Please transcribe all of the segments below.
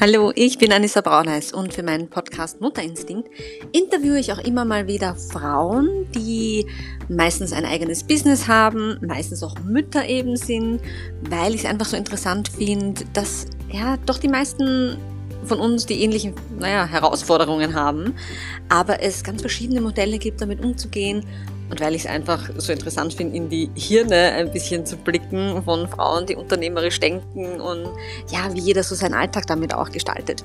Hallo, ich bin Anissa Brauneis und für meinen Podcast Mutterinstinkt interviewe ich auch immer mal wieder Frauen, die meistens ein eigenes Business haben, meistens auch Mütter eben sind, weil ich es einfach so interessant finde, dass ja doch die meisten von uns die ähnlichen naja, Herausforderungen haben, aber es ganz verschiedene Modelle gibt, damit umzugehen und weil ich es einfach so interessant finde, in die Hirne ein bisschen zu blicken von Frauen, die unternehmerisch denken und ja, wie jeder so seinen Alltag damit auch gestaltet.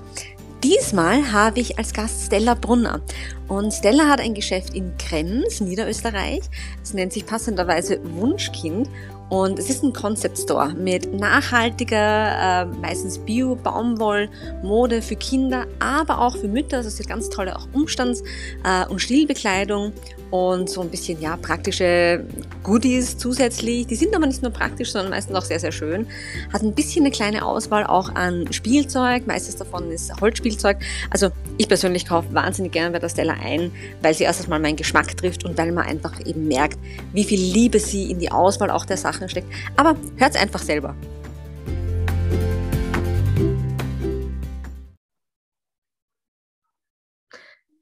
Diesmal habe ich als Gast Stella Brunner. Und Stella hat ein Geschäft in Krems, Niederösterreich. Es nennt sich passenderweise Wunschkind. Und es ist ein Concept Store mit nachhaltiger, äh, meistens Bio-Baumwoll-Mode für Kinder, aber auch für Mütter. Also es ist ganz tolle auch Umstands- äh, und Stillbekleidung und so ein bisschen ja praktische Goodies zusätzlich. Die sind aber nicht nur praktisch, sondern meistens auch sehr, sehr schön. Hat ein bisschen eine kleine Auswahl auch an Spielzeug. Meistes davon ist Holzspielzeug. Also ich persönlich kaufe wahnsinnig gerne bei der Stella ein, weil sie erstens mal meinen Geschmack trifft und weil man einfach eben merkt, wie viel Liebe sie in die Auswahl auch der Sachen steckt. Aber hört es einfach selber.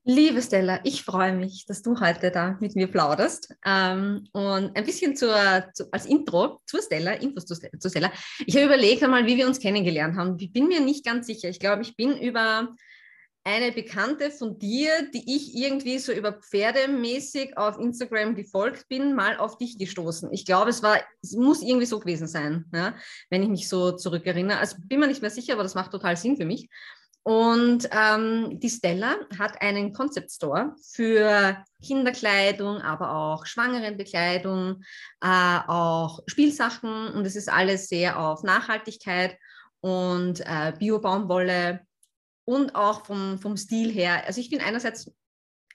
Liebe Stella, ich freue mich, dass du heute da mit mir plauderst. Ähm, und ein bisschen zur, zu, als Intro zur Stella, Infos zu, zu Stella. Ich habe überlegt einmal, wie wir uns kennengelernt haben. Ich bin mir nicht ganz sicher. Ich glaube, ich bin über eine Bekannte von dir, die ich irgendwie so über Pferdemäßig auf Instagram gefolgt bin, mal auf dich gestoßen. Ich glaube, es war, es muss irgendwie so gewesen sein, ja, wenn ich mich so zurückerinnere. Also bin mir nicht mehr sicher, aber das macht total Sinn für mich. Und ähm, die Stella hat einen Concept Store für Kinderkleidung, aber auch Schwangerenbekleidung, äh, auch Spielsachen und es ist alles sehr auf Nachhaltigkeit und äh, Bio-Baumwolle und auch vom, vom Stil her. Also ich bin einerseits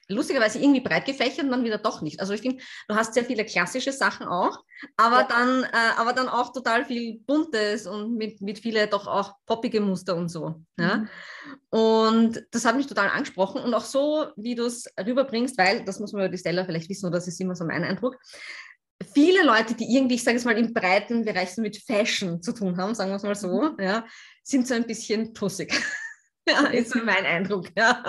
lustigerweise irgendwie breit gefächert und dann wieder doch nicht. Also ich finde, du hast sehr viele klassische Sachen auch, aber, ja. dann, äh, aber dann auch total viel Buntes und mit, mit viele doch auch poppige Muster und so. Ja? Mhm. Und das hat mich total angesprochen und auch so, wie du es rüberbringst, weil, das muss man über die Stella vielleicht wissen, oder das ist immer so mein Eindruck, viele Leute, die irgendwie, ich sage es mal, im breiten Bereich so mit Fashion zu tun haben, sagen wir es mal so, mhm. ja, sind so ein bisschen tussig. Ja, ist so mein Eindruck, ja.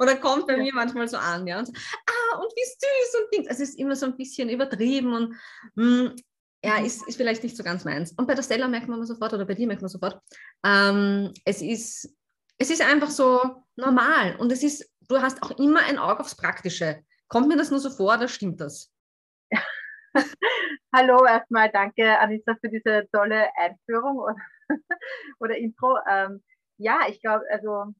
Oder kommt bei mir manchmal so an, ja. Und so, ah, und wie süß und Dings. Also es ist immer so ein bisschen übertrieben und mh, hm, ja, mhm. ist, ist vielleicht nicht so ganz meins. Und bei der Stella merkt man sofort, oder bei dir merkt man sofort, ähm, es, ist, es ist einfach so normal. Und es ist, du hast auch immer ein Auge aufs Praktische. Kommt mir das nur so vor oder stimmt das? Hallo, erstmal danke, Anissa, für diese tolle Einführung oder, oder Intro. Ähm, ja, ich glaube, also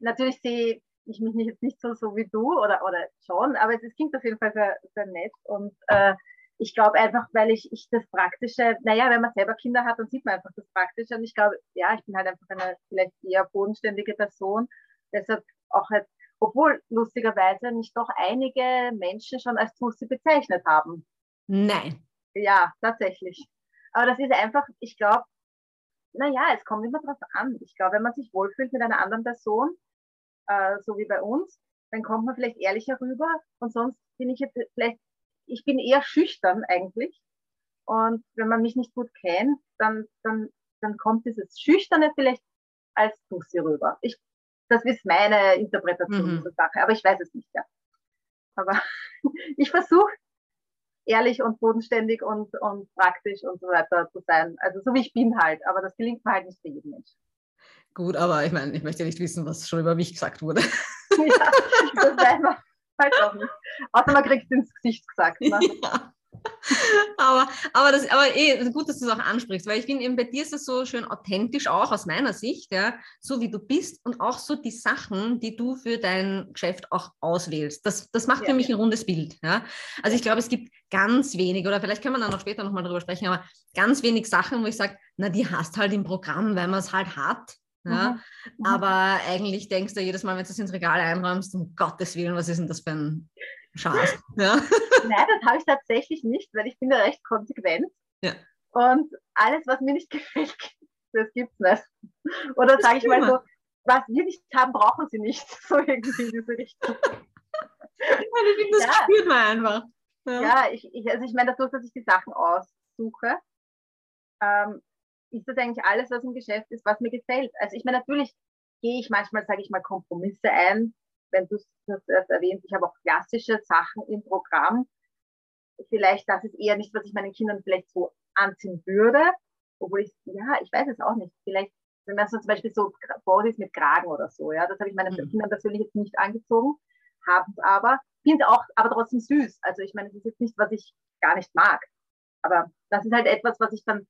natürlich sehe ich mich nicht, jetzt nicht so, so wie du oder, oder schon, aber es klingt auf jeden Fall sehr, sehr nett und äh, ich glaube einfach, weil ich, ich das Praktische, naja, wenn man selber Kinder hat, dann sieht man einfach das Praktische und ich glaube, ja, ich bin halt einfach eine vielleicht eher bodenständige Person, deshalb auch halt, obwohl lustigerweise mich doch einige Menschen schon als Tussi bezeichnet haben. Nein. Ja, tatsächlich. Aber das ist einfach, ich glaube, naja, es kommt immer drauf an. Ich glaube, wenn man sich wohlfühlt mit einer anderen Person, äh, so wie bei uns, dann kommt man vielleicht ehrlicher rüber. Und sonst bin ich jetzt vielleicht, ich bin eher schüchtern eigentlich. Und wenn man mich nicht gut kennt, dann, dann, dann kommt dieses Schüchterne vielleicht als Tussi rüber. Ich, das ist meine Interpretation mhm. dieser Sache, aber ich weiß es nicht, ja. Aber ich versuche ehrlich und bodenständig und, und praktisch und so weiter zu sein. Also so wie ich bin halt, aber das gelingt mir halt nicht für jeden Menschen. Gut, aber ich meine, ich möchte nicht wissen, was schon über mich gesagt wurde. ja, das weiß man halt auch nicht. Außer man kriegt es ins Gesicht gesagt. Ne? Ja aber, aber, das, aber eh, gut, dass du es auch ansprichst, weil ich finde, eben bei dir ist es so schön authentisch, auch aus meiner Sicht, ja, so wie du bist und auch so die Sachen, die du für dein Geschäft auch auswählst. Das, das macht ja, für mich ein rundes Bild. Ja. Also ich glaube, es gibt ganz wenig, oder vielleicht können wir dann noch später nochmal darüber sprechen, aber ganz wenig Sachen, wo ich sage, na, die hast halt im Programm, weil man es halt hat. Ja? Mhm. mhm. Aber eigentlich denkst du jedes Mal, wenn du es ins Regal einräumst, um Gottes Willen, was ist denn das für ein Schatz. Ja. Nein, das habe ich tatsächlich nicht, weil ich bin da recht konsequent. Ja. Und alles, was mir nicht gefällt, das gibt es nicht. Oder sage ich mal so, was wir nicht haben, brauchen sie nicht. So irgendwie in diese Richtung. Ja, ich finde, das ja. spürt man einfach. Ja, ja ich, ich, also ich meine, dadurch, dass ich die Sachen aussuche, ähm, ist das eigentlich alles, was im Geschäft ist, was mir gefällt. Also ich meine, natürlich gehe ich manchmal, sage ich mal, Kompromisse ein. Wenn du es erwähnt, ich habe auch klassische Sachen im Programm. Vielleicht, das ist eher nicht, was ich meinen Kindern vielleicht so anziehen würde. Obwohl ich, ja, ich weiß es auch nicht. Vielleicht, wenn man so zum Beispiel so Bodies mit Kragen oder so, ja, das habe ich meinen mhm. Kindern persönlich jetzt nicht angezogen, haben es aber, finde auch, aber trotzdem süß. Also ich meine, es ist jetzt nicht, was ich gar nicht mag. Aber das ist halt etwas, was ich dann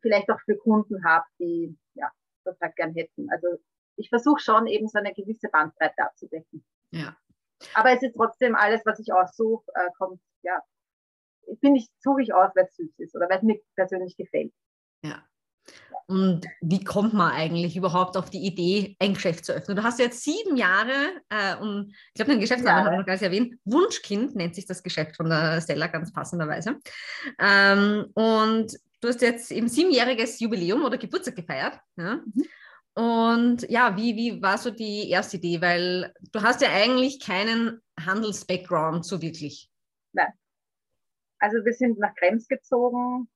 vielleicht auch für Kunden habe, die ja, das halt gern hätten. Also ich versuche schon eben so eine gewisse Bandbreite abzudecken. Ja. Aber es ist trotzdem alles, was ich aussuche, äh, kommt, ja, finde ich, suche ich aus, weil es süß ist oder weil es mir persönlich gefällt. Ja. Und wie kommt man eigentlich überhaupt auf die Idee, ein Geschäft zu öffnen? Du hast jetzt sieben Jahre, äh, und ich glaube, dein Geschäftsname habe ich noch gar nicht erwähnt, Wunschkind nennt sich das Geschäft von der Stella ganz passenderweise. Ähm, und du hast jetzt eben siebenjähriges Jubiläum oder Geburtstag gefeiert. Ja? Mhm. Und ja, wie, wie war so die erste Idee? Weil du hast ja eigentlich keinen Handels-Background so wirklich. Nein. Also wir sind nach Krems gezogen.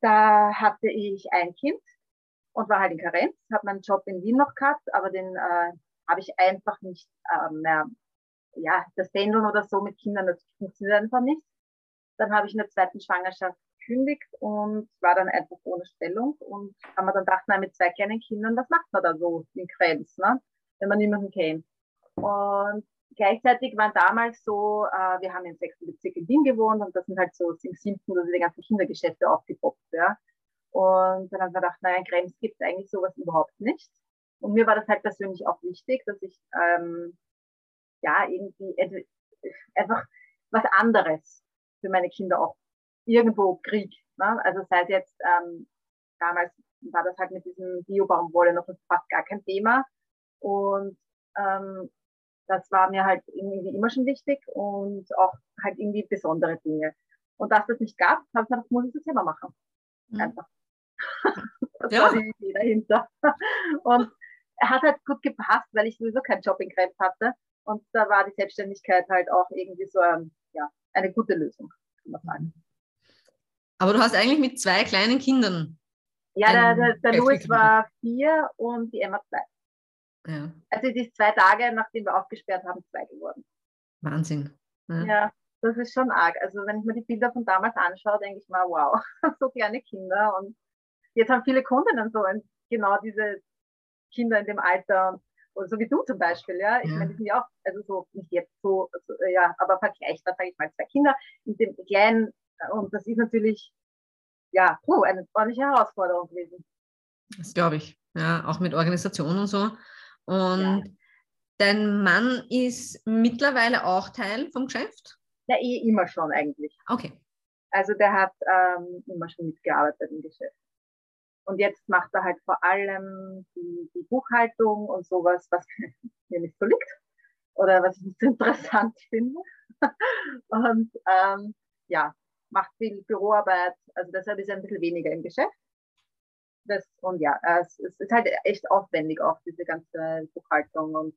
Da hatte ich ein Kind und war halt in Karenz, habe meinen Job in Wien noch gehabt, aber den äh, habe ich einfach nicht äh, mehr, ja, das Pendeln oder so mit Kindern, das funktioniert einfach nicht. Dann habe ich in der zweiten Schwangerschaft gekündigt und war dann einfach ohne Stellung und haben wir dann gedacht, na, mit zwei kleinen Kindern, was macht man da so in Krems, ne? wenn man niemanden kennt. Und gleichzeitig waren damals so, äh, wir haben im sechsten Bezirk in Wien gewohnt und das sind halt so im siebten, also die ganzen Kindergeschäfte aufgepoppt. Ja. Und dann haben wir gedacht, naja, in Krems gibt es eigentlich sowas überhaupt nicht. Und mir war das halt persönlich auch wichtig, dass ich ähm, ja irgendwie einfach was anderes für meine Kinder auch irgendwo kriege. Ne? Also seit jetzt, ähm, damals war das halt mit diesem Bio-Baumwolle noch fast gar kein Thema. Und ähm, das war mir halt irgendwie immer schon wichtig und auch halt irgendwie besondere Dinge. Und dass das nicht gab, habe ich gesagt, das muss ich das selber machen. Mhm. Einfach. das ja. war die Idee dahinter. Und er hat halt gut gepasst, weil ich sowieso keinen Job in Krebs hatte. Und da war die Selbstständigkeit halt auch irgendwie so ein, ja, eine gute Lösung, kann man sagen. Aber du hast eigentlich mit zwei kleinen Kindern. Ja, der, der, der Louis war vier und die Emma zwei. Ja. Also es ist zwei Tage, nachdem wir aufgesperrt haben, zwei geworden. Wahnsinn. Ja. ja. das ist schon arg. Also wenn ich mir die Bilder von damals anschaue, denke ich mal, wow, so kleine Kinder. Und jetzt haben viele Kundinnen so genau diese Kinder in dem Alter, oder so wie du zum Beispiel, ja. Ich ja. meine, die sind ja auch, also so, nicht jetzt so, so ja, aber vergleichbar, sage ich mal, zwei Kinder in dem kleinen, und das ist natürlich, ja, puh, eine ordentliche Herausforderung gewesen. Das glaube ich, ja, auch mit Organisation und so. Und ja. dein Mann ist mittlerweile auch Teil vom Geschäft? Ja, eh immer schon eigentlich. Okay. Also der hat ähm, immer schon mitgearbeitet im Geschäft. Und jetzt macht er halt vor allem die, die Buchhaltung und sowas, was mir nicht so liegt oder was ich nicht so interessant finde. und ähm, ja, macht viel Büroarbeit. Also deshalb ist er ein bisschen weniger im Geschäft das, und ja, es, es, ist halt echt aufwendig auch, diese ganze Buchhaltung und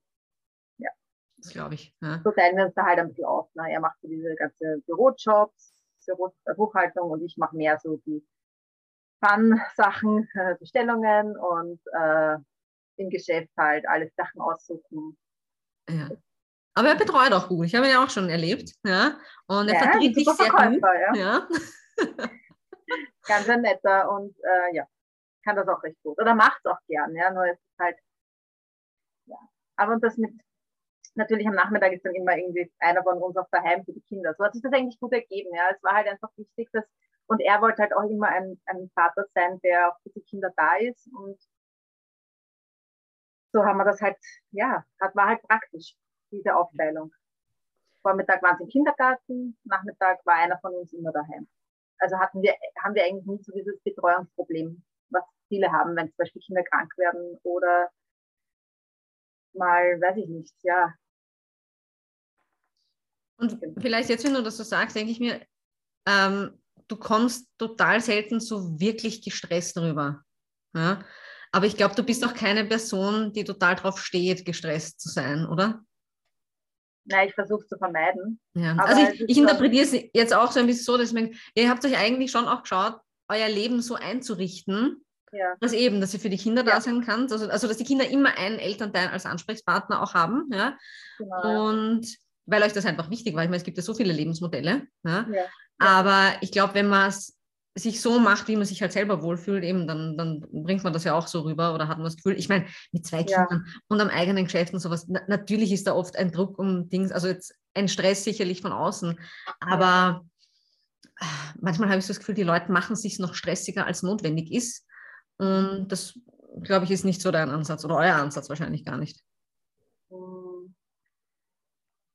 ja. Das glaube ich. Ja. So teilen wir uns da halt ein bisschen auf. Ne? Er macht so diese ganze Bürojobs, Büro, äh, Buchhaltung und ich mache mehr so die Fun-Sachen, äh, Bestellungen und äh, im Geschäft halt alle Sachen aussuchen. Ja. Aber er betreut auch gut. Ich habe ihn ja auch schon erlebt. Ja? Und er ja, vertritt dich sehr gut. Ja. ja. Ganz ein netter und äh, ja, kann das auch recht gut. Oder macht es auch gern, ja, nur es ist halt, ja. Aber und das mit, natürlich am Nachmittag ist dann immer irgendwie einer von uns auch daheim für die Kinder. So hat sich das eigentlich gut ergeben, ja. Es war halt einfach wichtig, dass, und er wollte halt auch immer ein, ein Vater sein, der auch für die Kinder da ist und so haben wir das halt, ja, das war halt praktisch, diese Aufteilung. Vormittag waren sie im Kindergarten, Nachmittag war einer von uns immer daheim. Also hatten wir, haben wir eigentlich nie so dieses Betreuungsproblem, was viele haben, wenn zum Beispiel Kinder krank werden oder mal, weiß ich nicht, ja. Und vielleicht jetzt, wenn du das so sagst, denke ich mir, ähm, du kommst total selten so wirklich gestresst rüber. Ja? Aber ich glaube, du bist auch keine Person, die total drauf steht, gestresst zu sein, oder? Nein, ich versuche es zu vermeiden. Ja. also ich, ich interpretiere es jetzt auch so ein bisschen so, dass ich meine, ihr habt euch eigentlich schon auch geschaut, euer Leben so einzurichten, Ja. dass eben, dass ihr für die Kinder da Ja. sein könnt. Also, also dass die Kinder immer einen Elternteil als Ansprechpartner auch haben. Ja? Genau. Und weil euch das einfach wichtig war. Ich meine, es gibt ja so viele Lebensmodelle. Aber ich glaube, wenn man es sich so macht, wie man sich halt selber wohlfühlt, eben, dann, dann bringt man das ja auch so rüber oder hat man das Gefühl, ich meine, mit zwei Ja. Kindern und am eigenen Geschäft und sowas, na, natürlich ist da oft ein Druck um Dings, also jetzt ein Stress sicherlich von außen, aber ah, manchmal habe ich so das Gefühl, die Leute machen es sich noch stressiger, als notwendig ist. Und das, glaube ich, ist nicht so dein Ansatz oder euer Ansatz wahrscheinlich gar nicht.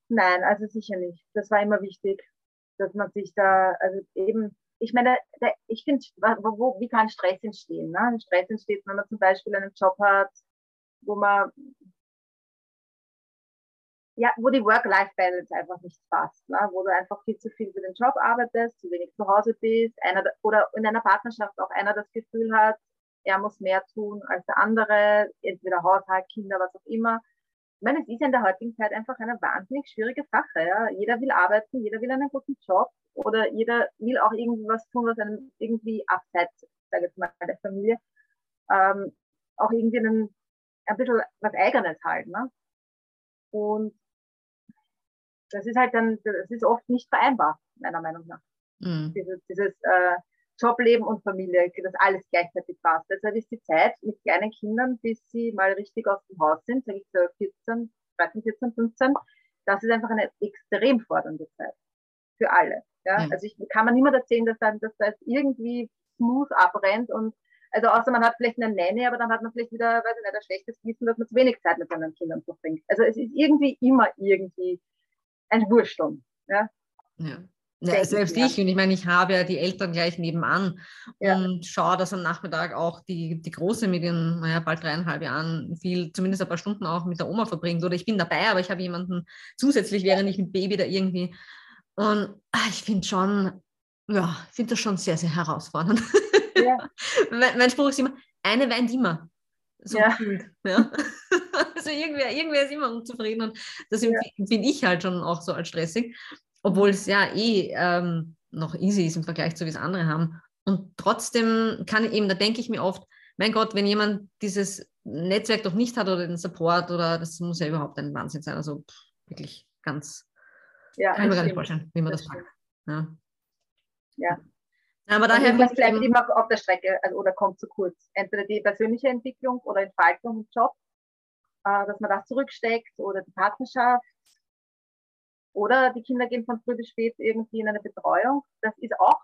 Nein, also sicher nicht. Das war immer wichtig, dass man sich da, also eben, ich meine, der, ich finde, wie kann Stress entstehen? Ne? Stress entsteht, wenn man zum Beispiel einen Job hat, wo man, ja, wo die Work-Life-Balance einfach nicht passt, ne? wo du einfach viel zu viel für den Job arbeitest, zu wenig zu Hause bist, einer, oder in einer Partnerschaft auch einer das Gefühl hat, er muss mehr tun als der andere, entweder Haushalt, Kinder, was auch immer. Ich meine, es ist in der heutigen Zeit einfach eine wahnsinnig schwierige Sache. Ja? Jeder will arbeiten, jeder will einen guten Job oder jeder will auch irgendwie was tun, was einem irgendwie abseits, sage ich mal, der Familie, ähm, auch irgendwie einen, ein bisschen was Eigenes halt. Ne? Und das ist halt dann, das ist oft nicht vereinbar, meiner Meinung nach. Mhm. Dieses, dieses äh, Jobleben und Familie, das alles gleichzeitig passt. Deshalb ist die Zeit mit kleinen Kindern, bis sie mal richtig aus dem Haus sind, sage ich so 14, 13, 14, 15, das ist einfach eine extrem fordernde Zeit. Für alle. Ja? Ja. Also ich kann man niemand erzählen, dass, dann, dass das irgendwie smooth abrennt und also außer man hat vielleicht eine Nanny, aber dann hat man vielleicht wieder, weiß ich nicht, ein schlechtes Gewissen, dass man zu wenig Zeit mit seinen Kindern verbringt. Also es ist irgendwie immer irgendwie ein Wursteln. Ja? Ja. Ja, selbst ich, und ich meine, ich habe ja die Eltern gleich nebenan Ja. und schaue, dass am Nachmittag auch die, die Große mit ihren, naja, bald dreieinhalb Jahren viel, zumindest ein paar Stunden auch mit der Oma verbringt. Oder ich bin dabei, aber ich habe jemanden zusätzlich, während ich mit Baby da irgendwie. Und ah, ich finde schon, ja, ich finde das schon sehr, sehr herausfordernd. Ja. mein, mein Spruch ist immer, eine weint immer. So Ja. gefühlt. Ja. also irgendwer, irgendwer ist immer unzufrieden und das Ja. empfinde ich halt schon auch so als stressig, obwohl es ja eh ähm, noch easy ist im Vergleich zu wie es andere haben. Und trotzdem kann ich eben, da denke ich mir oft, mein Gott, wenn jemand dieses Netzwerk doch nicht hat oder den Support oder das muss ja überhaupt ein Wahnsinn sein. Also pff, wirklich ganz, Ja, kann ich mir gar nicht vorstellen, wie man Das das packt. Ja. Ja. Aber Und daher irgendwas bleibt eben, immer auf der Strecke also, oder kommt zu kurz. Entweder die persönliche Entwicklung oder Entfaltung im Job, äh, dass man das zurücksteckt oder die Partnerschaft. Oder die Kinder gehen von früh bis spät irgendwie in eine Betreuung. Das ist auch,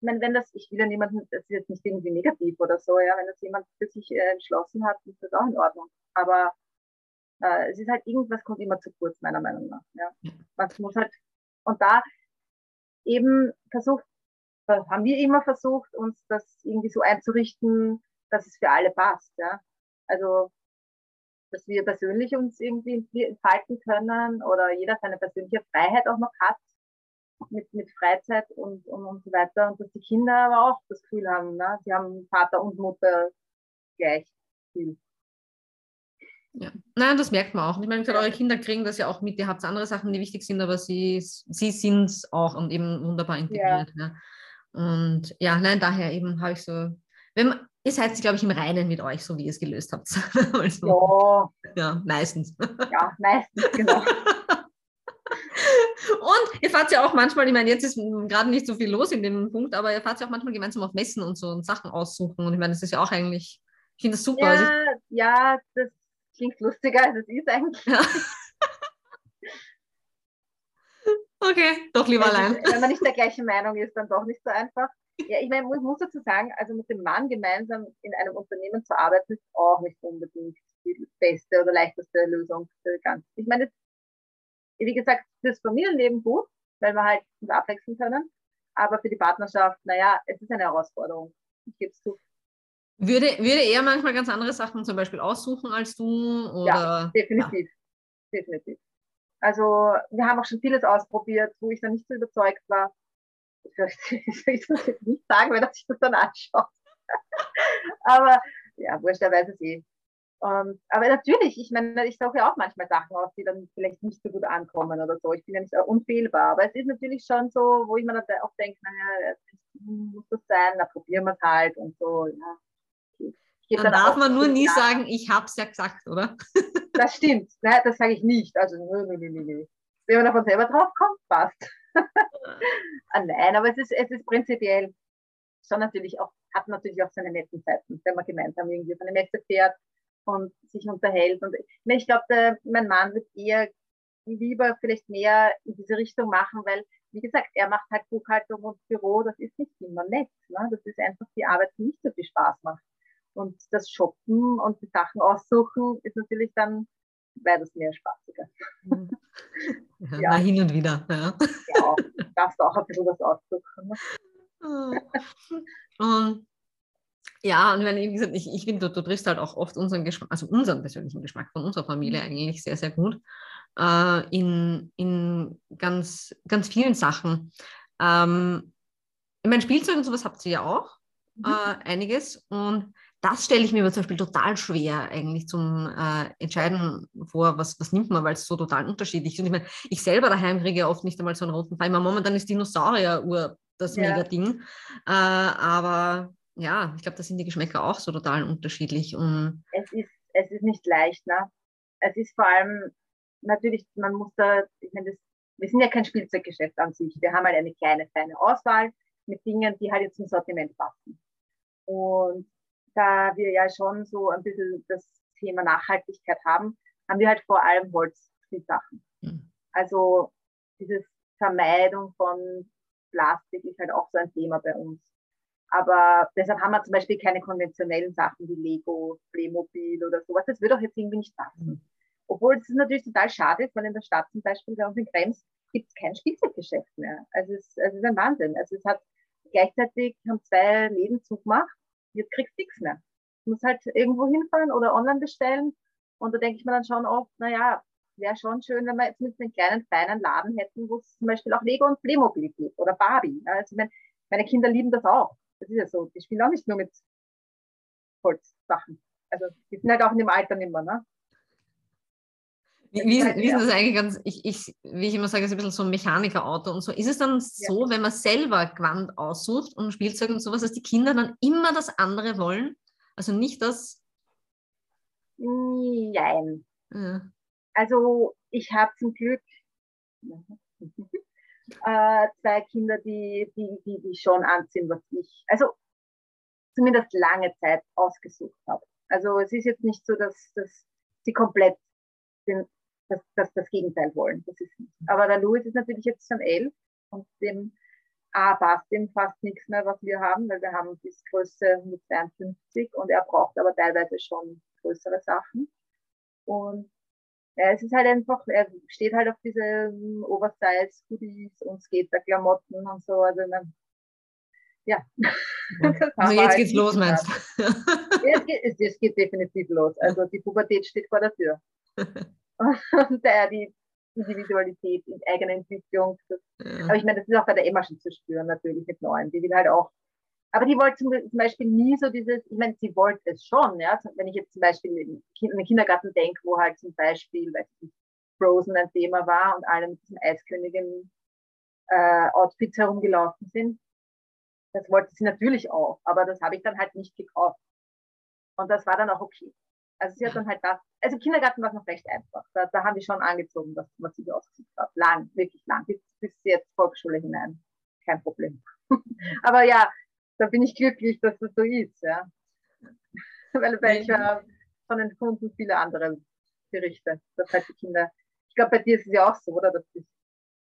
ich meine, wenn das, ich will ja niemanden, das ist jetzt nicht irgendwie negativ oder so, ja, wenn das jemand für sich äh, entschlossen hat, ist das auch in Ordnung. Aber äh, es ist halt irgendwas kommt immer zu kurz, meiner Meinung nach. Ja. Man muss halt, und da eben versucht, das haben wir immer versucht, uns das irgendwie so einzurichten, dass es für alle passt. Ja? Also, dass wir persönlich uns irgendwie entfalten können oder jeder seine persönliche Freiheit auch noch hat mit, mit Freizeit und, und, und so weiter. Und dass die Kinder aber auch das Gefühl haben, ne? sie haben Vater und Mutter gleich viel. Ja. Nein, das merkt man auch. Und ich meine, eure Kinder kriegen das ja auch mit. Ihr habt andere Sachen, die wichtig sind, aber sie, sie sind es auch und eben wunderbar integriert. Ja. Und ja, nein, daher eben habe ich so, wenn man, ihr seid, glaube ich, im Reinen mit euch, so wie ihr es gelöst habt. also, Ja, ja, meistens. ja, meistens, genau. Und ihr fahrt ja auch manchmal, ich meine, jetzt ist gerade nicht so viel los in dem Punkt, aber ihr fahrt ja auch manchmal gemeinsam auf Messen und so und Sachen aussuchen. Und ich meine, das ist ja auch eigentlich, ich finde das super. Also ich, Ja, ja, das klingt lustiger, als es ist eigentlich. ja. okay, doch lieber Also, allein. Wenn man nicht der gleichen Meinung ist, dann doch nicht so einfach. Ja, ich meine, ich muss dazu sagen, also mit dem Mann gemeinsam in einem Unternehmen zu arbeiten, ist auch nicht unbedingt die beste oder leichteste Lösung für ganz. Ich meine, wie gesagt, fürs Familienleben gut, weil wir halt uns abwechseln können. Aber für die Partnerschaft, naja, es ist eine Herausforderung. Ich gebe es zu. Würde, würde er manchmal ganz andere Sachen zum Beispiel aussuchen als du? Oder? Definitiv. Definitiv. Also, wir haben auch schon vieles ausprobiert, wo ich dann nicht so überzeugt war. Ich will das jetzt nicht sagen, wenn er sich das dann anschaut. aber ja, wurscht, er weiß es eh. Und, aber natürlich, ich meine, ich suche ja auch manchmal Sachen aus, die dann vielleicht nicht so gut ankommen oder so. Ich bin ja nicht unfehlbar. Aber es ist natürlich schon so, wo ich mir dann auch denke, naja, muss das sein, na probieren wir es halt und so. Ja. Dann, dann darf man nur nie nach. sagen, ich habe es ja gesagt, oder? Das stimmt, ne? das sage ich nicht. Also, nö, nö, nö, nö. Wenn man davon selber drauf kommt, passt. Ah, nein, aber es ist, es ist prinzipiell schon natürlich auch, hat natürlich auch seine netten Zeiten, wenn man gemeinsam irgendwie auf eine Messe fährt und sich unterhält. Und ich glaube, mein Mann wird eher lieber vielleicht mehr in diese Richtung machen, weil, wie gesagt, er macht halt Buchhaltung und Büro, das ist nicht immer nett. Ne? Das ist einfach die Arbeit, die nicht so viel Spaß macht. Und das Shoppen und die Sachen aussuchen ist natürlich dann beides mehr spaßiger. Ja, ja. hin und wieder. Ja, ja darfst auch ein bisschen was aussuchen. Ne? und ja, und wenn, wie gesagt, ich, ich finde, du, du triffst halt auch oft unseren Geschmack, also unseren persönlichen Geschmack von unserer Familie mhm. eigentlich sehr, sehr gut äh, in, in ganz, ganz vielen Sachen. Ähm, ich meine, Spielzeug und sowas habt ihr ja auch, mhm. äh, einiges. Und das stelle ich mir aber zum Beispiel total schwer eigentlich zum äh, Entscheiden vor, was, was nimmt man, weil es so total unterschiedlich ist. Und ich meine, ich selber daheim kriege oft nicht einmal so einen roten Pfeil. Momentan ist Dinosaurier-Uhr das ja. Mega-Ding. Äh, aber ja, ich glaube, da sind die Geschmäcker auch so total unterschiedlich. Und es, ist, es ist nicht leicht, ne? Es ist vor allem natürlich, man muss da, ich meine, das, wir sind ja kein Spielzeuggeschäft an sich. Wir haben halt eine kleine, feine Auswahl mit Dingen, die halt jetzt zum Sortiment passen. Und da wir ja schon so ein bisschen das Thema Nachhaltigkeit haben, haben wir halt vor allem Holzspielsachen. Mhm. Also diese Vermeidung von Plastik ist halt auch so ein Thema bei uns. Aber deshalb haben wir zum Beispiel keine konventionellen Sachen wie Lego, Playmobil oder sowas. Das würde auch jetzt irgendwie nicht passen. Mhm. Obwohl es natürlich total schade ist, weil in der Stadt zum Beispiel bei uns in Krems gibt es kein Spielzeuggeschäft mehr. Also es, es ist ein Wahnsinn. Also es hat gleichzeitig haben zwei Läden zugemacht, jetzt kriegst du nichts mehr. Du musst halt irgendwo hinfahren oder online bestellen. Und da denke ich mir dann schon oft, naja, wäre schon schön, wenn wir jetzt mit einem kleinen, feinen Laden hätten, wo es zum Beispiel auch Lego und Playmobil gibt oder Barbie. Also meine, meine Kinder lieben das auch. Das ist ja so. Die spielen auch nicht nur mit Holzsachen. Also die sind halt auch in dem Alter nicht mehr, ne? Wie, wie, wie ist das eigentlich ganz, ich, ich, wie ich immer sage, ist ein bisschen so ein Mechanikerauto und so. Ist es dann so, ja. wenn man selber Quant aussucht und Spielzeug und sowas, dass die Kinder dann immer das andere wollen? Also nicht das. Nein. Ja. Also ich habe zum Glück äh, zwei Kinder, die, die, die, die schon anziehen, was ich, also zumindest lange Zeit ausgesucht habe. Also es ist jetzt nicht so, dass, dass sie komplett den das, das, das Gegenteil wollen. Das ist nicht. Aber der Louis ist natürlich jetzt schon elf und dem A passt ihm fast nichts mehr, was wir haben, weil wir haben bis Größe 152 und er braucht aber teilweise schon größere Sachen. Und ja, es ist halt einfach, er steht halt auf diese Oversize-Hoodies und Skater-Klamotten und so. Also, man, ja. Also jetzt halt geht's los, meinst du? es, geht, es geht definitiv los. Also die Pubertät steht vor der Tür. und äh, die Individualität, die eigene Entwicklung. Das, ja. Aber ich meine, das ist auch bei der Emma schon zu spüren, natürlich mit Neuen. Die will halt auch, aber die wollte zum, zum Beispiel nie so dieses, ich meine, sie wollte es schon, ja. Wenn ich jetzt zum Beispiel in den Kindergarten denke, wo halt zum Beispiel, weil Frozen ein Thema war und alle mit diesem Eiskönigin äh, Outfits herumgelaufen sind. Das wollte sie natürlich auch, aber das habe ich dann halt nicht gekauft. Und das war dann auch okay. Also sie hat dann halt das, also Kindergarten war es noch recht einfach. Da, da haben die schon angezogen, dass man sie ausgesucht hat. Lang, wirklich lang, bis, bis jetzt Volksschule hinein. Kein Problem. Aber ja, da bin ich glücklich, dass das so ist, ja. weil, weil ich war von den Kunden viele andere Berichte, dass halt die Kinder, ich glaube, bei dir ist es ja auch so, oder? Dass die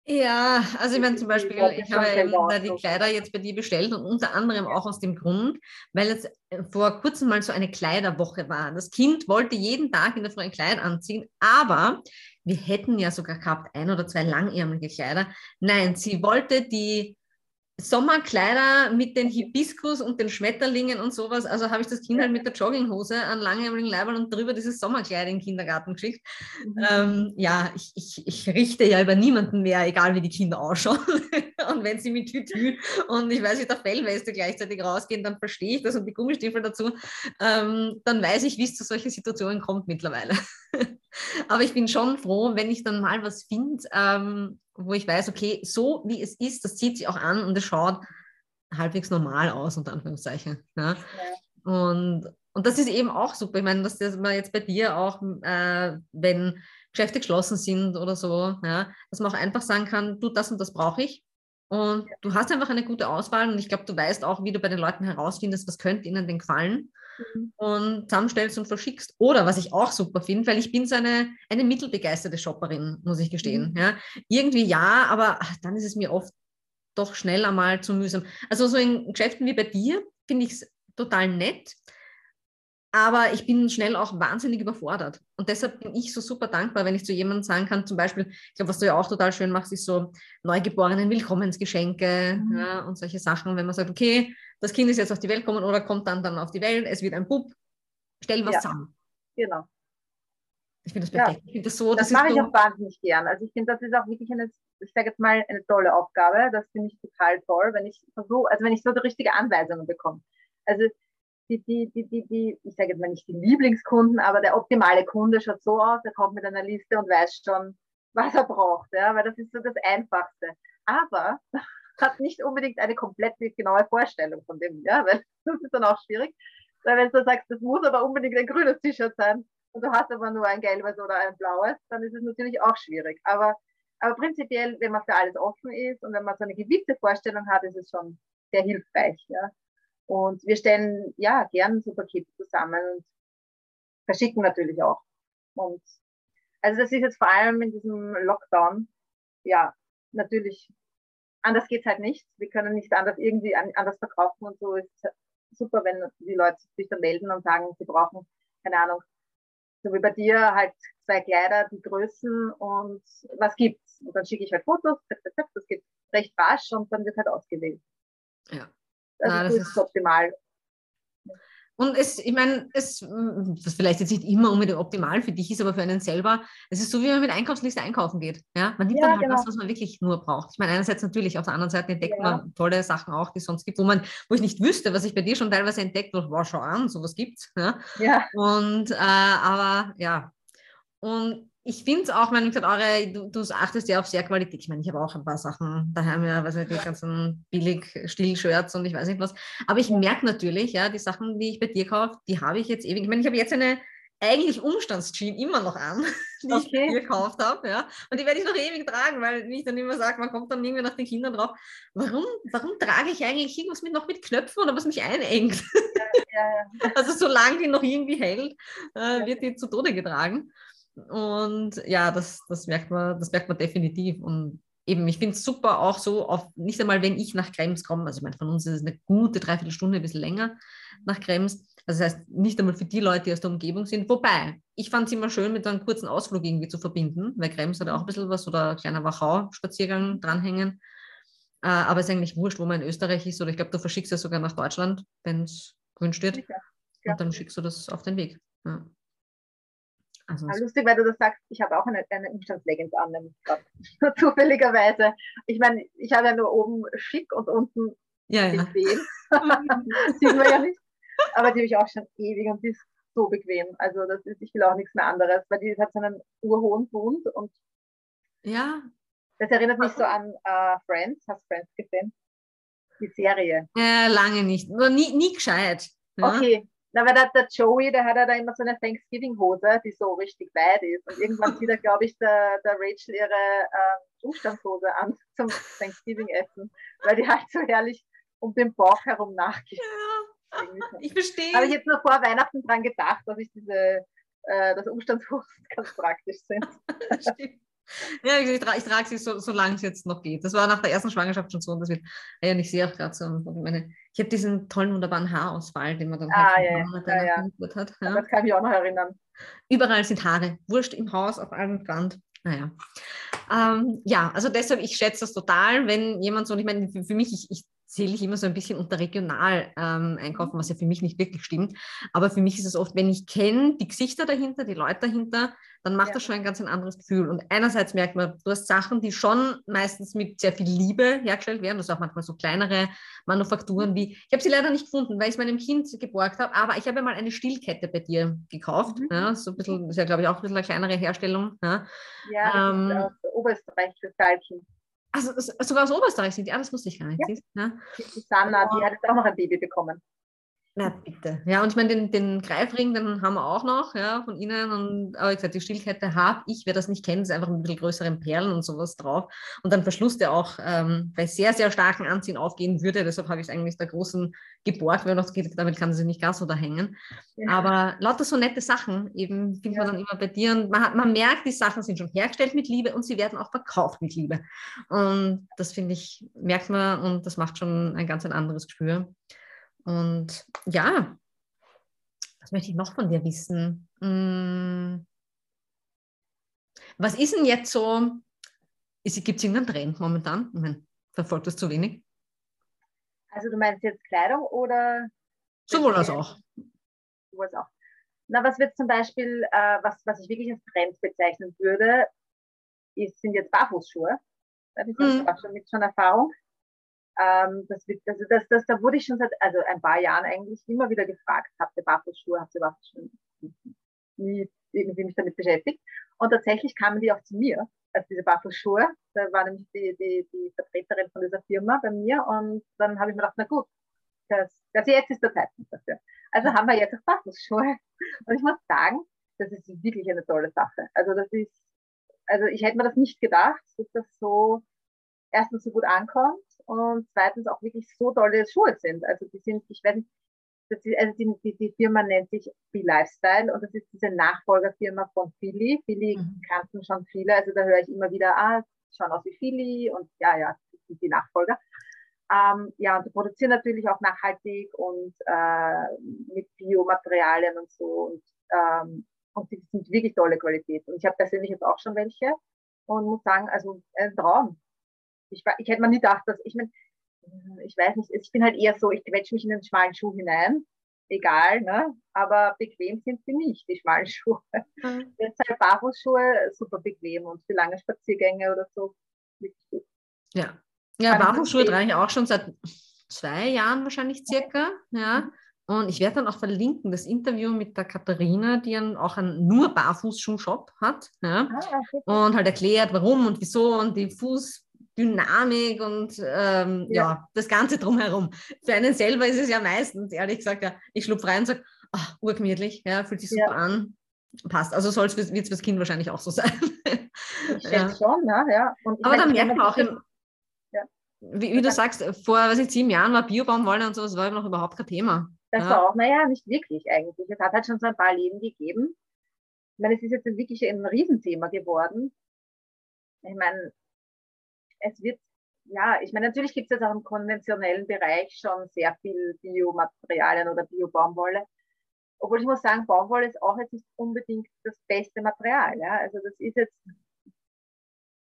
ja, also ich meine zum Beispiel, ich habe die Kleider jetzt bei dir bestellt und unter anderem auch aus dem Grund, weil es äh, vor kurzem mal so eine Kleiderwoche war. Das Kind wollte jeden Tag in der Früh ein Kleid anziehen, aber wir hätten ja sogar gehabt ein oder zwei langärmelige Kleider. Nein, sie wollte die Sommerkleider mit den Hibiskus und den Schmetterlingen und sowas. Also habe ich das Kind halt mit der Jogginghose an langärmeligen Leibern und drüber dieses Sommerkleid in den Kindergarten geschickt. Mhm. Ähm, ja, ich, ich, ich richte ja über niemanden mehr, egal wie die Kinder ausschauen. und wenn sie mit Tütü und ich weiß nicht, der Fellweste gleichzeitig rausgehen, dann verstehe ich das und die Gummistiefel dazu. Ähm, dann weiß ich, wie es zu solchen Situationen kommt mittlerweile. Aber ich bin schon froh, wenn ich dann mal was finde, ähm, wo ich weiß, okay, so wie es ist, das zieht sich auch an und es schaut halbwegs normal aus, unter Anführungszeichen. Ja? ja. Und, und das ist eben auch super. Ich meine, dass das man jetzt bei dir auch, äh, wenn Geschäfte geschlossen sind oder so, ja, dass man auch einfach sagen kann, du, das und das brauche ich. Und ja. du hast einfach eine gute Auswahl und ich glaube, du weißt auch, wie du bei den Leuten herausfindest, was könnte ihnen denn gefallen mhm. und zusammenstellst und verschickst. Oder was ich auch super finde, weil ich bin so eine, eine mittelbegeisterte Shopperin, muss ich gestehen. Mhm. Ja. Irgendwie ja, aber ach, dann ist es mir oft doch schnell einmal zu mühsam. Also so in Geschäften wie bei dir finde ich es total nett, aber ich bin schnell auch wahnsinnig überfordert. Und deshalb bin ich so super dankbar, wenn ich zu jemandem sagen kann, zum Beispiel, ich glaube, was du ja auch total schön machst, ist so Neugeborenen Willkommensgeschenke mhm. ja, und solche Sachen, wenn man sagt, okay, das Kind ist jetzt auf die Welt gekommen oder kommt dann, dann auf die Welt, es wird ein Bub, stell was ja, zusammen. Genau. Ich finde das perfekt. Ja. Ich find das so, das, das mache ich so auch wahnsinnig gern. Also ich finde, das ist auch wirklich eine, ich sage jetzt mal, eine tolle Aufgabe. Das finde ich total toll, wenn ich versuche, also wenn ich so die richtige Anweisungen bekomme. Also die, die, die, die, die ich sage jetzt mal nicht die Lieblingskunden, aber der optimale Kunde schaut so aus, er kommt mit einer Liste und weiß schon, was er braucht, ja, weil das ist so das Einfachste. Aber hat nicht unbedingt eine komplett genaue Vorstellung von dem, ja, weil das ist dann auch schwierig. Weil wenn du sagst, das muss aber unbedingt ein grünes T-Shirt sein und du hast aber nur ein gelbes oder ein blaues, dann ist es natürlich auch schwierig. Aber, aber prinzipiell, wenn man für alles offen ist und wenn man so eine gewisse Vorstellung hat, ist es schon sehr hilfreich. Ja. Und wir stellen ja gern so Pakete zusammen und verschicken natürlich auch. Und also das ist jetzt vor allem in diesem Lockdown, ja, natürlich, anders geht's halt nicht. Wir können nicht anders irgendwie anders verkaufen und so ist super, wenn die Leute sich dann melden und sagen, sie brauchen, keine Ahnung, so wie bei dir halt zwei Kleider, die Größen und was gibt's? Und dann schicke ich halt Fotos, das geht recht rasch und dann wird halt ausgewählt. Ja. Also Na, das, das ist optimal. Und es, ich meine, es, was vielleicht jetzt nicht immer unbedingt optimal für dich ist, aber für einen selber, es ist so, wie man mit Einkaufsliste einkaufen geht. Ja? Man nimmt ja, dann halt genau. das, was man wirklich nur braucht. Ich meine, einerseits natürlich, auf der anderen Seite entdeckt ja. man tolle Sachen auch, die es sonst gibt, wo man, wo ich nicht wüsste, was ich bei dir schon teilweise entdeckt habe, wow, schau an, sowas gibt's. Ja. ja. Und äh, aber ja. Und ich finde es auch, wenn eure, du, du, achtest ja auf sehr Qualität. Ich meine, ich habe auch ein paar Sachen daheim, ja, weiß nicht, die ganzen billig Still-Shirts und ich weiß nicht was. Aber ich merke natürlich, ja, die Sachen, die ich bei dir kaufe, die habe ich jetzt ewig. Ich meine, ich habe jetzt eine eigentlich Umstandsjean immer noch an, die okay. ich bei dir gekauft habe, ja. Und die werde ich noch ewig tragen, weil ich dann immer sage, man kommt dann irgendwie nach den Kindern drauf, warum, warum trage ich eigentlich irgendwas mit, noch mit Knöpfen oder was mich einengt? Ja, ja, also solange die noch irgendwie hält, äh, wird die zu Tode getragen. Und ja, das, das, merkt man, das merkt man definitiv. Und eben, ich finde es super auch so, auf, nicht einmal wenn ich nach Krems komme, also ich meine, von uns ist es eine gute Dreiviertelstunde, ein bisschen länger nach Krems. Also das heißt, nicht einmal für die Leute, die aus der Umgebung sind. Wobei, ich fand es immer schön, mit einem kurzen Ausflug irgendwie zu verbinden, weil Krems hat auch ein bisschen was oder ein kleiner Wachau-Spaziergang dranhängen. Äh, aber es ist eigentlich wurscht, wo man in Österreich ist. Oder ich glaube, du verschickst ja sogar nach Deutschland, wenn es gewünscht wird. Ja. Und dann schickst du das auf den Weg. Ja. Also ja, lustig, weil du das sagst, ich habe auch eine, eine Umstandsleggings an, nämlich gerade zufälligerweise. Ich meine, ich habe ja nur oben schick und unten ja, ja. bequem. Sieht man ja nicht. Aber die habe ich auch schon ewig und die ist so bequem. Also das ist, ich will auch nichts mehr anderes, weil die hat so einen urhohen Bund und ja. Das erinnert mich so an uh, Friends. Hast du Friends gesehen? Die Serie. Äh, lange nicht. Nur nie, nie gescheit. Ja? Okay, na, weil der, der Joey, der hat ja da immer so eine Thanksgiving-Hose, die so richtig weit ist. Und irgendwann zieht er, glaube ich, der, der Rachel ihre äh, Umstandshose an zum Thanksgiving-Essen, weil die halt so herrlich um den Bauch herum nachgeht. Ja, ich verstehe. Habe ich jetzt nur vor Weihnachten dran gedacht, dass ich diese, äh, dass Umstandshosen ganz praktisch sind. Stimmt. Ja, ich, tra ich trage sie so, solange es jetzt noch geht. Das war nach der ersten Schwangerschaft schon so und das wird ja nicht sehr gerade so. Meine, ich habe diesen tollen, wunderbaren Haarausfall, den man dann ah, halt ja, ja, ja. hat. Ja. Das kann ich auch noch erinnern. Überall sind Haare. Wurscht im Haus, auf allem Brand. Naja. Ähm, ja, also deshalb, ich schätze das total, wenn jemand so, ich meine, für, für mich, ich, ich zähle ich immer so ein bisschen unter regional ähm, einkaufen, was ja für mich nicht wirklich stimmt. Aber für mich ist es oft, wenn ich kenne die Gesichter dahinter, die Leute dahinter, dann macht ja. das schon ein ganz ein anderes Gefühl. Und einerseits merkt man, du hast Sachen, die schon meistens mit sehr viel Liebe hergestellt werden. Das ist auch manchmal so kleinere Manufakturen wie, ich habe sie leider nicht gefunden, weil ich es meinem Kind geborgt habe, aber ich habe mal eine Stillkette bei dir gekauft. Mhm. Ja, so ein bisschen, das ist ja glaube ich auch ein bisschen eine kleinere Herstellung. Ja, ja ähm, aus Oberösterreich für Salchen. Also sogar aus Oberösterreich sind die, ah, das wusste ich gar nicht. Ja. ja. Die Susanna, die hat jetzt auch noch ein Baby bekommen. Na bitte. Ja, und ich meine, den, den Greifring, den haben wir auch noch, ja, von Ihnen. Und aber wie gesagt, die Stillkette habe ich, wer das nicht kennt, ist einfach mit ein bisschen größeren Perlen und sowas drauf. Und dann Verschluss, der auch ähm, bei sehr, sehr starken Anziehen aufgehen würde. Deshalb habe ich es eigentlich der großen geborgt, weil noch geht, damit kann sie nicht ganz so da hängen. Ja. Aber lauter so nette Sachen eben findet ja. man dann immer bei dir. Und man, hat, man merkt, die Sachen sind schon hergestellt mit Liebe und sie werden auch verkauft mit Liebe. Und das finde ich, merkt man und das macht schon ein ganz ein anderes Gespür. Und ja, was möchte ich noch von dir wissen? Hm. Was ist denn jetzt so? Gibt es irgendeinen Trend momentan? Ich meine, verfolgt das zu wenig? Also du meinst jetzt Kleidung oder? Sowohl als auch. Sowohl als auch. Na, was wird zum Beispiel, äh, was, was ich wirklich als Trend bezeichnen würde, ist, sind jetzt Barfußschuhe. Da habe ich mhm. auch schon mit schon Erfahrung. Ähm, das, wird, also das, das, da wurde ich schon seit also ein paar Jahren eigentlich immer wieder gefragt, habt ihr Barfußschuhe, habt ihr schon nie irgendwie mich damit beschäftigt. Und tatsächlich kamen die auch zu mir, also diese Barfußschuhe. Da war nämlich die, die, die Vertreterin von dieser Firma bei mir und dann habe ich mir gedacht, na gut, das, das jetzt ist der Zeitpunkt dafür. Also haben wir jetzt auch Barfußschuhe. Und ich muss sagen, das ist wirklich eine tolle Sache. Also das ist, also ich hätte mir das nicht gedacht, dass das so erstens so gut ankommt und zweitens auch wirklich so tolle Schuhe sind. Also die sind, ich nicht, das ist, also die, die, die Firma nennt sich Be Lifestyle und das ist diese Nachfolgerfirma von Philly. Philly mhm. kannten schon viele, also da höre ich immer wieder, ah, schauen aus wie Philly und ja, ja, das sind die Nachfolger. Ähm, ja, und die produzieren natürlich auch nachhaltig und äh, mit Biomaterialien und so und, ähm, und die sind wirklich tolle Qualität. Und ich habe persönlich jetzt auch schon welche und muss sagen, also ein Traum ich, ich hätte mir nie gedacht, dass ich meine, ich weiß nicht, ich bin halt eher so, ich quetsche mich in den schmalen Schuh hinein, egal, ne? aber bequem sind sie nicht, die schmalen Schuhe. Mhm. Jetzt halt Barfußschuhe super bequem und für lange Spaziergänge oder so. Ja, ja Barfußschuhe trage ich auch schon seit zwei Jahren wahrscheinlich circa, ja. Und ich werde dann auch verlinken, das Interview mit der Katharina, die dann auch einen nur Barfußschuh-Shop hat. Ja? Ah, okay. Und halt erklärt, warum und wieso und die Fuß, Dynamik und ähm, ja. ja. das Ganze drumherum. Für einen selber ist es ja meistens, ehrlich gesagt, ja, ich schlupfe rein und sage, ach, urgemütlich, ja, fühlt sich super ja. an, passt. Also soll es wird es fürs Kind wahrscheinlich auch so sein. Ich ja. schon, ne? ja. Und Aber dann merkt man auch, im, wie, wie du sagst, vor was ich, sieben Jahren war Biobaumwolle und sowas war noch überhaupt kein Thema. Das war auch, naja, nicht wirklich eigentlich. Es hat halt schon so ein paar Leben gegeben. Ich meine, es ist jetzt wirklich ein Riesenthema geworden. Ich meine, es wird, ja, ich meine, natürlich gibt es jetzt auch im konventionellen Bereich schon sehr viel Biomaterialien oder Biobaumwolle. Obwohl ich muss sagen, Baumwolle ist auch jetzt nicht unbedingt das beste Material. Ja? Also das ist jetzt,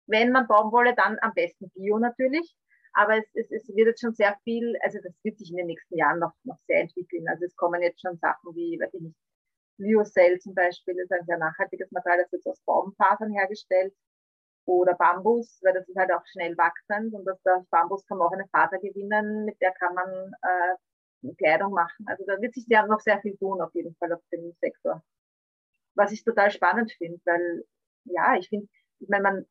wenn man Baumwolle, dann am besten Bio natürlich. Aber es, es, es wird jetzt schon sehr viel, also das wird sich in den nächsten Jahren noch, noch sehr entwickeln. Also es kommen jetzt schon Sachen wie, weiß ich nicht, Lyocell zum Beispiel, das ist ein sehr nachhaltiges Material, das wird aus Baumfasern hergestellt oder Bambus, weil das ist halt auch schnell wachsend und aus der Bambus kann man auch eine Faser gewinnen, mit der kann man äh, Kleidung machen. Also da wird sich ja noch sehr viel tun, auf jeden Fall auf dem Sektor. Was ich total spannend finde, weil ja, ich finde, ich meine, man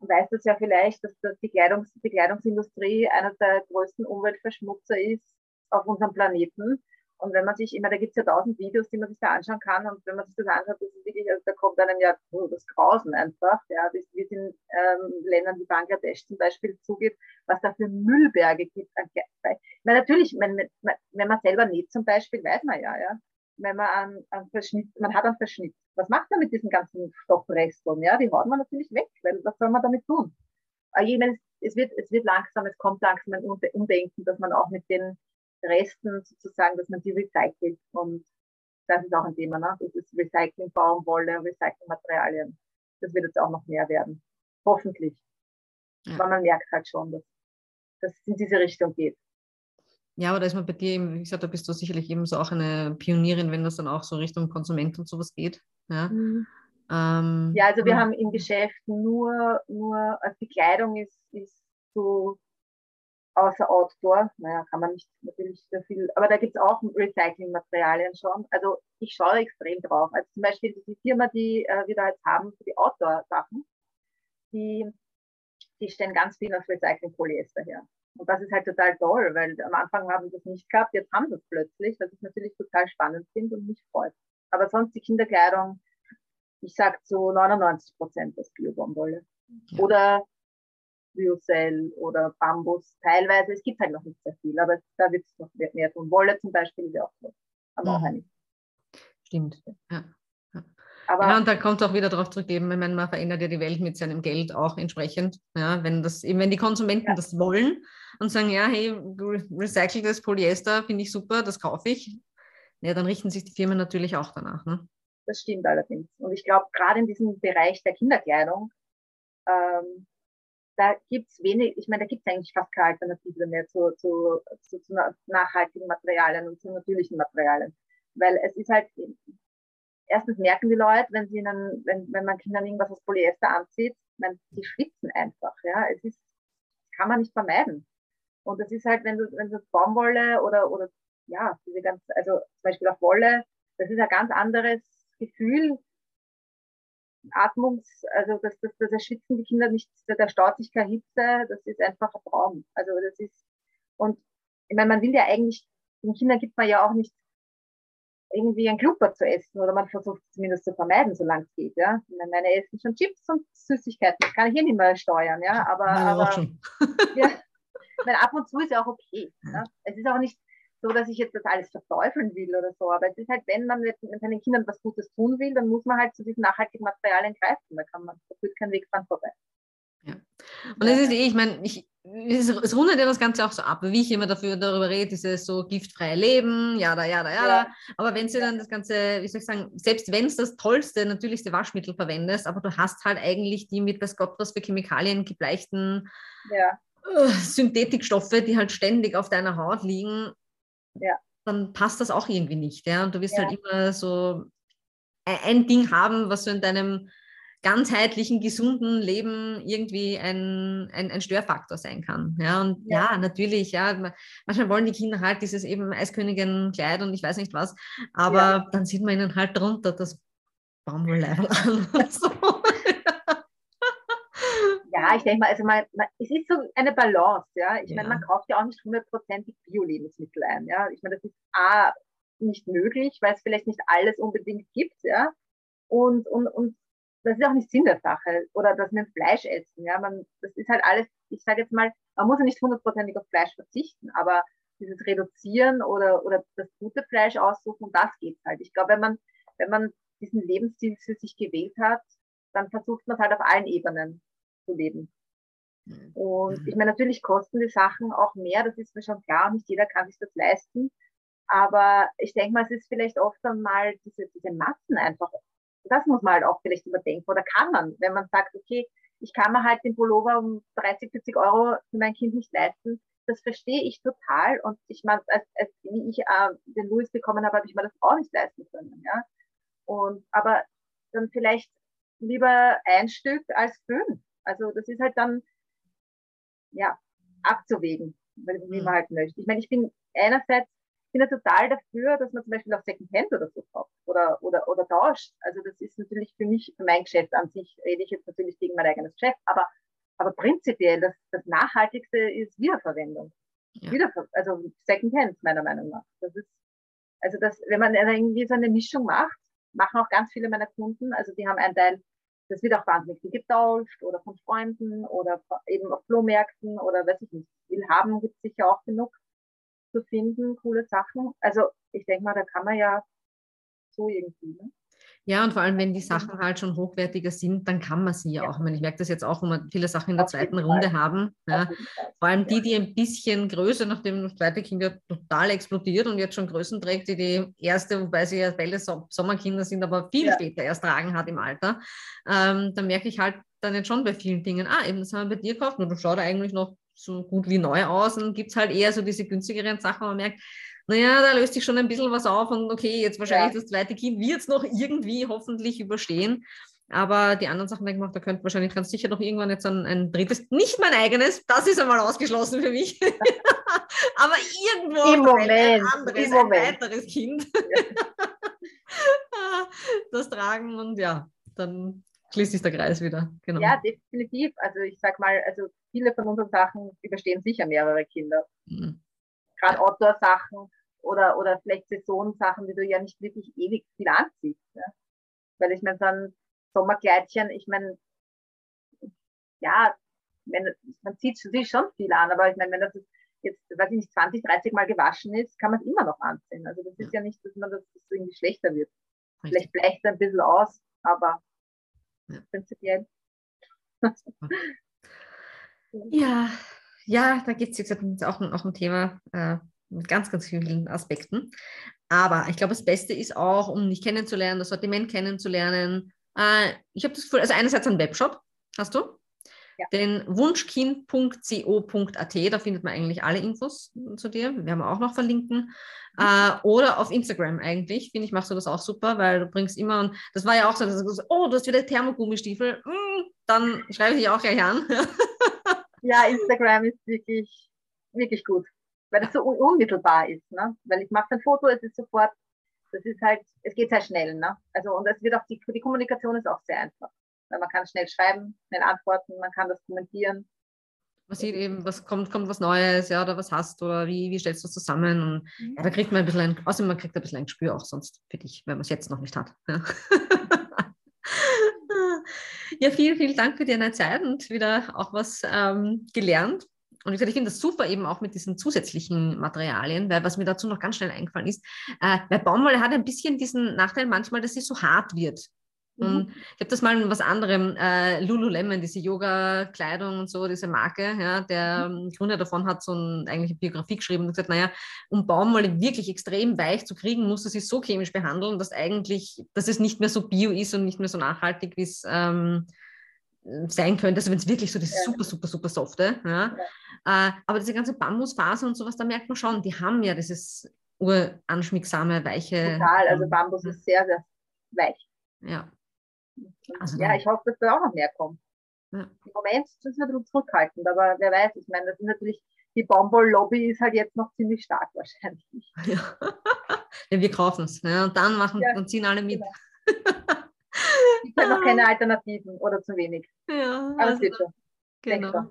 weiß das ja vielleicht, dass das die, Kleidungs die Kleidungsindustrie einer der größten Umweltverschmutzer ist auf unserem Planeten. Und wenn man sich immer, da gibt es ja tausend Videos, die man sich da anschauen kann. Und wenn man sich das anschaut, das ist wirklich, also da kommt einem ja oh, das Grausen einfach, ja, wie es in ähm, Ländern wie Bangladesch zum Beispiel zugeht, was da für Müllberge gibt. Weil natürlich, wenn, wenn man selber näht zum Beispiel, weiß man ja, ja, wenn man einen, einen Verschnitt, man hat einen Verschnitt. Was macht man mit diesen ganzen Stoffresten? Ja, die haut man natürlich weg, weil was soll man damit tun? Aber ich meine, es wird, es wird langsam, es kommt langsam ein Umdenken, dass man auch mit den Resten sozusagen, dass man die recycelt. Und das ist auch ein Thema, ne? Das ist Recycling, Baumwolle, Recyclingmaterialien. Das wird jetzt auch noch mehr werden. Hoffentlich. Ja. Aber man merkt halt schon, dass dass es in diese Richtung geht. Ja, aber da ist man bei dir eben, wie gesagt, da bist du sicherlich eben so auch eine Pionierin, wenn das dann auch so Richtung Konsument und sowas geht. Ja, mhm. ähm, ja also wir haben im Geschäft nur, nur also die Kleidung ist, ist so außer Outdoor, naja, kann man nicht natürlich so viel, aber da gibt es auch Recyclingmaterialien schon. Also ich schaue extrem drauf. Also zum Beispiel die Firma, die äh, wir da jetzt haben für die Outdoor-Sachen, die die stellen ganz viel auf Recycling-Polyester her. Und das ist halt total toll, weil am Anfang haben sie das nicht gehabt, jetzt haben sie es plötzlich, was ich natürlich total spannend finde und mich freut. Aber sonst die Kinderkleidung, ich sag zu 99 Prozent das Bio-Baumwolle. Ja. Oder Lyocell oder Bambus teilweise. Es gibt halt noch nicht sehr viel, aber da wird es noch mehr tun. Wolle zum Beispiel ist ja auch so. Aber mhm. auch einige. Stimmt, ja. Aber ja, und da kommt es auch wieder darauf zurück, eben, ich meine, man verändert ja die Welt mit seinem Geld auch entsprechend. Ja, wenn das, eben wenn die Konsumenten ja. das wollen und sagen, ja, hey, recyceltes Polyester finde ich super, das kaufe ich, ja, dann richten sich die Firmen natürlich auch danach. Ne? Das stimmt allerdings. Und ich glaube, gerade in diesem Bereich der Kinderkleidung, ähm, da gibt es wenig, ich meine, da gibt es eigentlich fast keine Alternative mehr zu, zu, zu, zu nachhaltigen Materialien und zu natürlichen Materialien. Weil es ist halt, erstens merken die Leute, wenn sie ihnen, wenn, wenn man Kindern irgendwas aus Polyester anzieht, meine, die schwitzen einfach, ja. Es ist, kann man nicht vermeiden. Und das ist halt, wenn du, wenn du Baumwolle oder, oder, ja, diese ganz, also zum Beispiel auch Wolle, das ist ein ganz anderes Gefühl, Atmungs, also das, das, das erschwitzen die Kinder nicht, da staut sich keine Hitze, das ist einfach ein Traum. Also das ist, und ich meine, man will ja eigentlich, den Kindern gibt man ja auch nicht irgendwie ein Klupper zu essen oder man versucht es zumindest zu vermeiden, solange es geht. Ja? Meine, meine essen schon Chips und Süßigkeiten, das kann ich hier nicht mehr steuern. Ja? Aber, aber ja, meine, ab und zu ist ja auch okay. Ja? Es ist auch nicht so, dass ich jetzt das alles verteufeln will oder so, aber es ist halt, wenn man mit, mit seinen Kindern was Gutes tun will, dann muss man halt zu diesen nachhaltigen Materialien greifen. Da kann man, da führt kein Weg dran vorbei. Ja. Und es ist eh, ich meine, ich, es, es rundet ja das Ganze auch so ab, wie ich immer dafür darüber rede, dieses so giftfreie Leben, ja da, ja da, ja. Aber wenn sie dann das Ganze, wie soll ich sagen, selbst wenn es das tollste, natürlichste Waschmittel verwendest, aber du hast halt eigentlich die mit was Gott was für Chemikalien gebleichten ja. uh, Synthetikstoffe, die halt ständig auf deiner Haut liegen, ja. dann passt das auch irgendwie nicht. Ja? Und du wirst ja. halt immer so ein Ding haben, was so in deinem ganzheitlichen, gesunden Leben irgendwie ein, ein, ein Störfaktor sein kann. Ja, und ja. ja. natürlich, ja, manchmal wollen die Kinder halt dieses eben Eiskönigin-Kleid und ich weiß nicht was, aber ja. dann sieht man ihnen halt drunter das Baumwollleibel an. so. Ja, ich denke mal, also man, man, es ist so eine Balance, ja. Ich ja. meine, man kauft ja auch nicht hundertprozentig Bio-Lebensmittel ein, ja. Ich meine, das ist A, nicht möglich, weil es vielleicht nicht alles unbedingt gibt, ja. Und, und, und das ist auch nicht Sinn der Sache. Oder dass wir Fleisch essen. Ja, man, das ist halt alles, ich sage jetzt mal, man muss ja nicht hundertprozentig auf Fleisch verzichten, aber dieses Reduzieren oder, oder das gute Fleisch aussuchen, das geht halt. Ich glaube, wenn man, wenn man diesen Lebensstil für sich gewählt hat, dann versucht man es halt auf allen Ebenen zu leben. Mhm. Und ich meine, natürlich kosten die Sachen auch mehr, das ist mir schon klar, nicht jeder kann sich das leisten. Aber ich denke mal, es ist vielleicht oft einmal diese, diese Massen einfach das muss man halt auch vielleicht überdenken. Oder kann man, wenn man sagt, okay, ich kann mir halt den Pullover um 30, 40 Euro für mein Kind nicht leisten. Das verstehe ich total. Und ich meine, als, als wie ich äh, den Louis bekommen habe, habe ich mir das auch nicht leisten können. Ja? Und, aber dann vielleicht lieber ein Stück als fünf. Also das ist halt dann, ja, abzuwägen, wie man halt möchte. Ich meine, ich bin einerseits bin ja total dafür, dass man zum Beispiel auch Secondhand oder so kauft oder, oder, oder tauscht. Also das ist natürlich für mich, für mein Geschäft an sich, rede ich jetzt natürlich gegen mein eigenes Geschäft, aber, aber prinzipiell das, das Nachhaltigste ist Wiederverwendung. Ja. Wiederver also Secondhand, meiner Meinung nach. Das ist, also das, wenn man irgendwie so eine Mischung macht, machen auch ganz viele meiner Kunden, also die haben einen Teil, das wird auch wahnsinnig viel getauscht oder von Freunden oder eben auf Flohmärkten oder weiß ich nicht, will haben gibt es sicher auch genug zu finden, coole Sachen. Also ich denke mal, da kann man ja so irgendwie. Ne? Ja, und vor allem, wenn die Sachen halt schon hochwertiger sind, dann kann man sie ja, ja. auch. Ich, meine, ich merke das jetzt auch, wo wir viele Sachen in der Auf zweiten Runde haben. Ja. Vor allem die, die ein bisschen größer, nachdem das zweite Kind ja total explodiert und jetzt schon Größen trägt, die die erste, wobei sie ja beide Sommerkinder sind, aber viel ja. später erst tragen hat im Alter, ähm, dann merke ich halt dann jetzt schon bei vielen Dingen, ah, eben, das haben wir bei dir gekauft und du schaust eigentlich noch so gut wie neu aus. Und dann gibt es halt eher so diese günstigeren Sachen, wo man merkt, naja, da löst sich schon ein bisschen was auf und okay, jetzt wahrscheinlich ja. das zweite Kind wird es noch irgendwie hoffentlich überstehen. Aber die anderen Sachen, denke ich mal, da könnte wahrscheinlich ganz sicher noch irgendwann jetzt ein, ein drittes, nicht mein eigenes, das ist einmal ausgeschlossen für mich. Aber irgendwo Im Moment, ein anderes, Im ein weiteres Kind. Das tragen und ja, dann schließt sich der Kreis wieder. Genau. Ja, definitiv. Also ich sag mal, also viele von unseren Sachen überstehen sicher mehrere Kinder. Mhm. Gerade Outdoor-Sachen oder, oder vielleicht Saisonsachen, die du ja nicht wirklich ewig viel anziehst. Ja? Weil ich meine, so ein Sommerkleidchen, ich meine, ja, wenn, man zieht sich schon viel an, aber ich meine, wenn das jetzt, weiß ich nicht, 20, 30 Mal gewaschen ist, kann man es immer noch anziehen. Also das ist ja nicht, dass man das, das irgendwie schlechter wird. Richtig. Vielleicht bleicht es ein bisschen aus, aber ja. prinzipiell. ja, ja, da geht es jetzt auch, auch ein Thema äh, mit ganz, ganz vielen Aspekten. Aber ich glaube, das Beste ist auch, um dich kennenzulernen, das Sortiment kennenzulernen. Äh, ich habe das Gefühl, also einerseits ein Webshop, hast du? Ja. Den wunschkind.co.at, da findet man eigentlich alle Infos zu dir. Wir haben auch noch verlinken. Mhm. Äh, oder auf Instagram eigentlich, finde ich, machst du das auch super, weil du bringst immer, und das war ja auch so, dass du sagst, oh, du hast wieder Thermogummistiefel, mm, dann schreibe ich dich auch gleich an. ja, Instagram ist wirklich, wirklich gut, weil das so unmittelbar ist. Ne? Weil ich mache ein Foto, es ist sofort, das ist halt, es geht sehr schnell. Ne? Also, und es wird auch, die, die Kommunikation ist auch sehr einfach. Weil man kann schnell schreiben, schnell antworten, man kann das kommentieren. Man sieht eben, was kommt, kommt was Neues, ja, oder was hast oder wie, wie stellst du es zusammen? Und mhm. ja, da kriegt man ein bisschen ein, außerdem man kriegt ein bisschen ein Gespür auch sonst für dich, wenn man es jetzt noch nicht hat. Ja. ja, vielen, vielen Dank für deine Zeit und wieder auch was ähm, gelernt. Und ich, finde das super eben auch mit diesen zusätzlichen Materialien, weil was mir dazu noch ganz schnell eingefallen ist, äh, weil Baumwolle hat ein bisschen diesen Nachteil manchmal, dass sie so hart wird. Und mhm. ich habe das mal in was anderem, äh, Lululemon, diese Yoga-Kleidung und so, diese Marke, ja, der mhm. Gründer davon hat so ein, eigentlich eine Biografie geschrieben und gesagt, naja, um Baumwolle wirklich extrem weich zu kriegen, muss es sich so chemisch behandeln, dass eigentlich, dass es nicht mehr so bio ist und nicht mehr so nachhaltig, wie es ähm, sein könnte, also wenn es wirklich so das ja. super, super, super softe, ja. ja. Äh, aber diese ganze Bambusfaser und sowas, da merkt man schon, die haben ja dieses uranschmiegsame, weiche. Total, also Bambus ist sehr, sehr weich. Ja. Also ja, ich hoffe, dass da auch noch mehr kommt. Ja. Im Moment sind wir ein bisschen zurückhaltend, aber wer weiß, ich meine, das ist natürlich, die Baumwoll-Lobby ist halt jetzt noch ziemlich stark wahrscheinlich. Ja, ja wir kaufen es ne? und dann machen ja, und ziehen alle mit. Genau. Es gibt halt noch keine Alternativen oder zu wenig. Ja, aber also, es wird schon. Genau.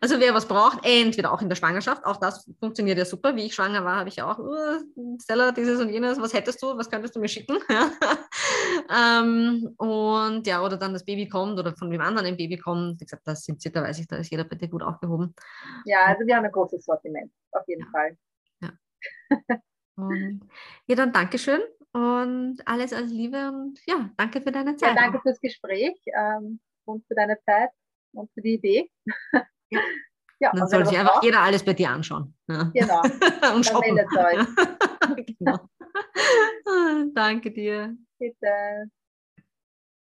Also wer was braucht, entweder auch in der Schwangerschaft, auch das funktioniert ja super. Wie ich schwanger war, habe ich auch, uh, Stella, dieses und jenes, was hättest du, was könntest du mir schicken? ähm, und ja, oder dann das Baby kommt oder von wem anderen ein Baby kommt. Wie gesagt, das sind sie, da weiß ich, da ist jeder bei dir gut aufgehoben. Ja, also wir haben ein großes Sortiment, auf jeden ja. Fall. Ja. und, ja, dann Dankeschön und alles als Liebe und ja, danke für deine Zeit. Ja, danke fürs Gespräch ähm, und für deine Zeit und für die Idee. Ja. ja dann soll sich einfach braucht, jeder alles bei dir anschauen. Ja. Genau. und euch. genau. Danke dir. Bitte.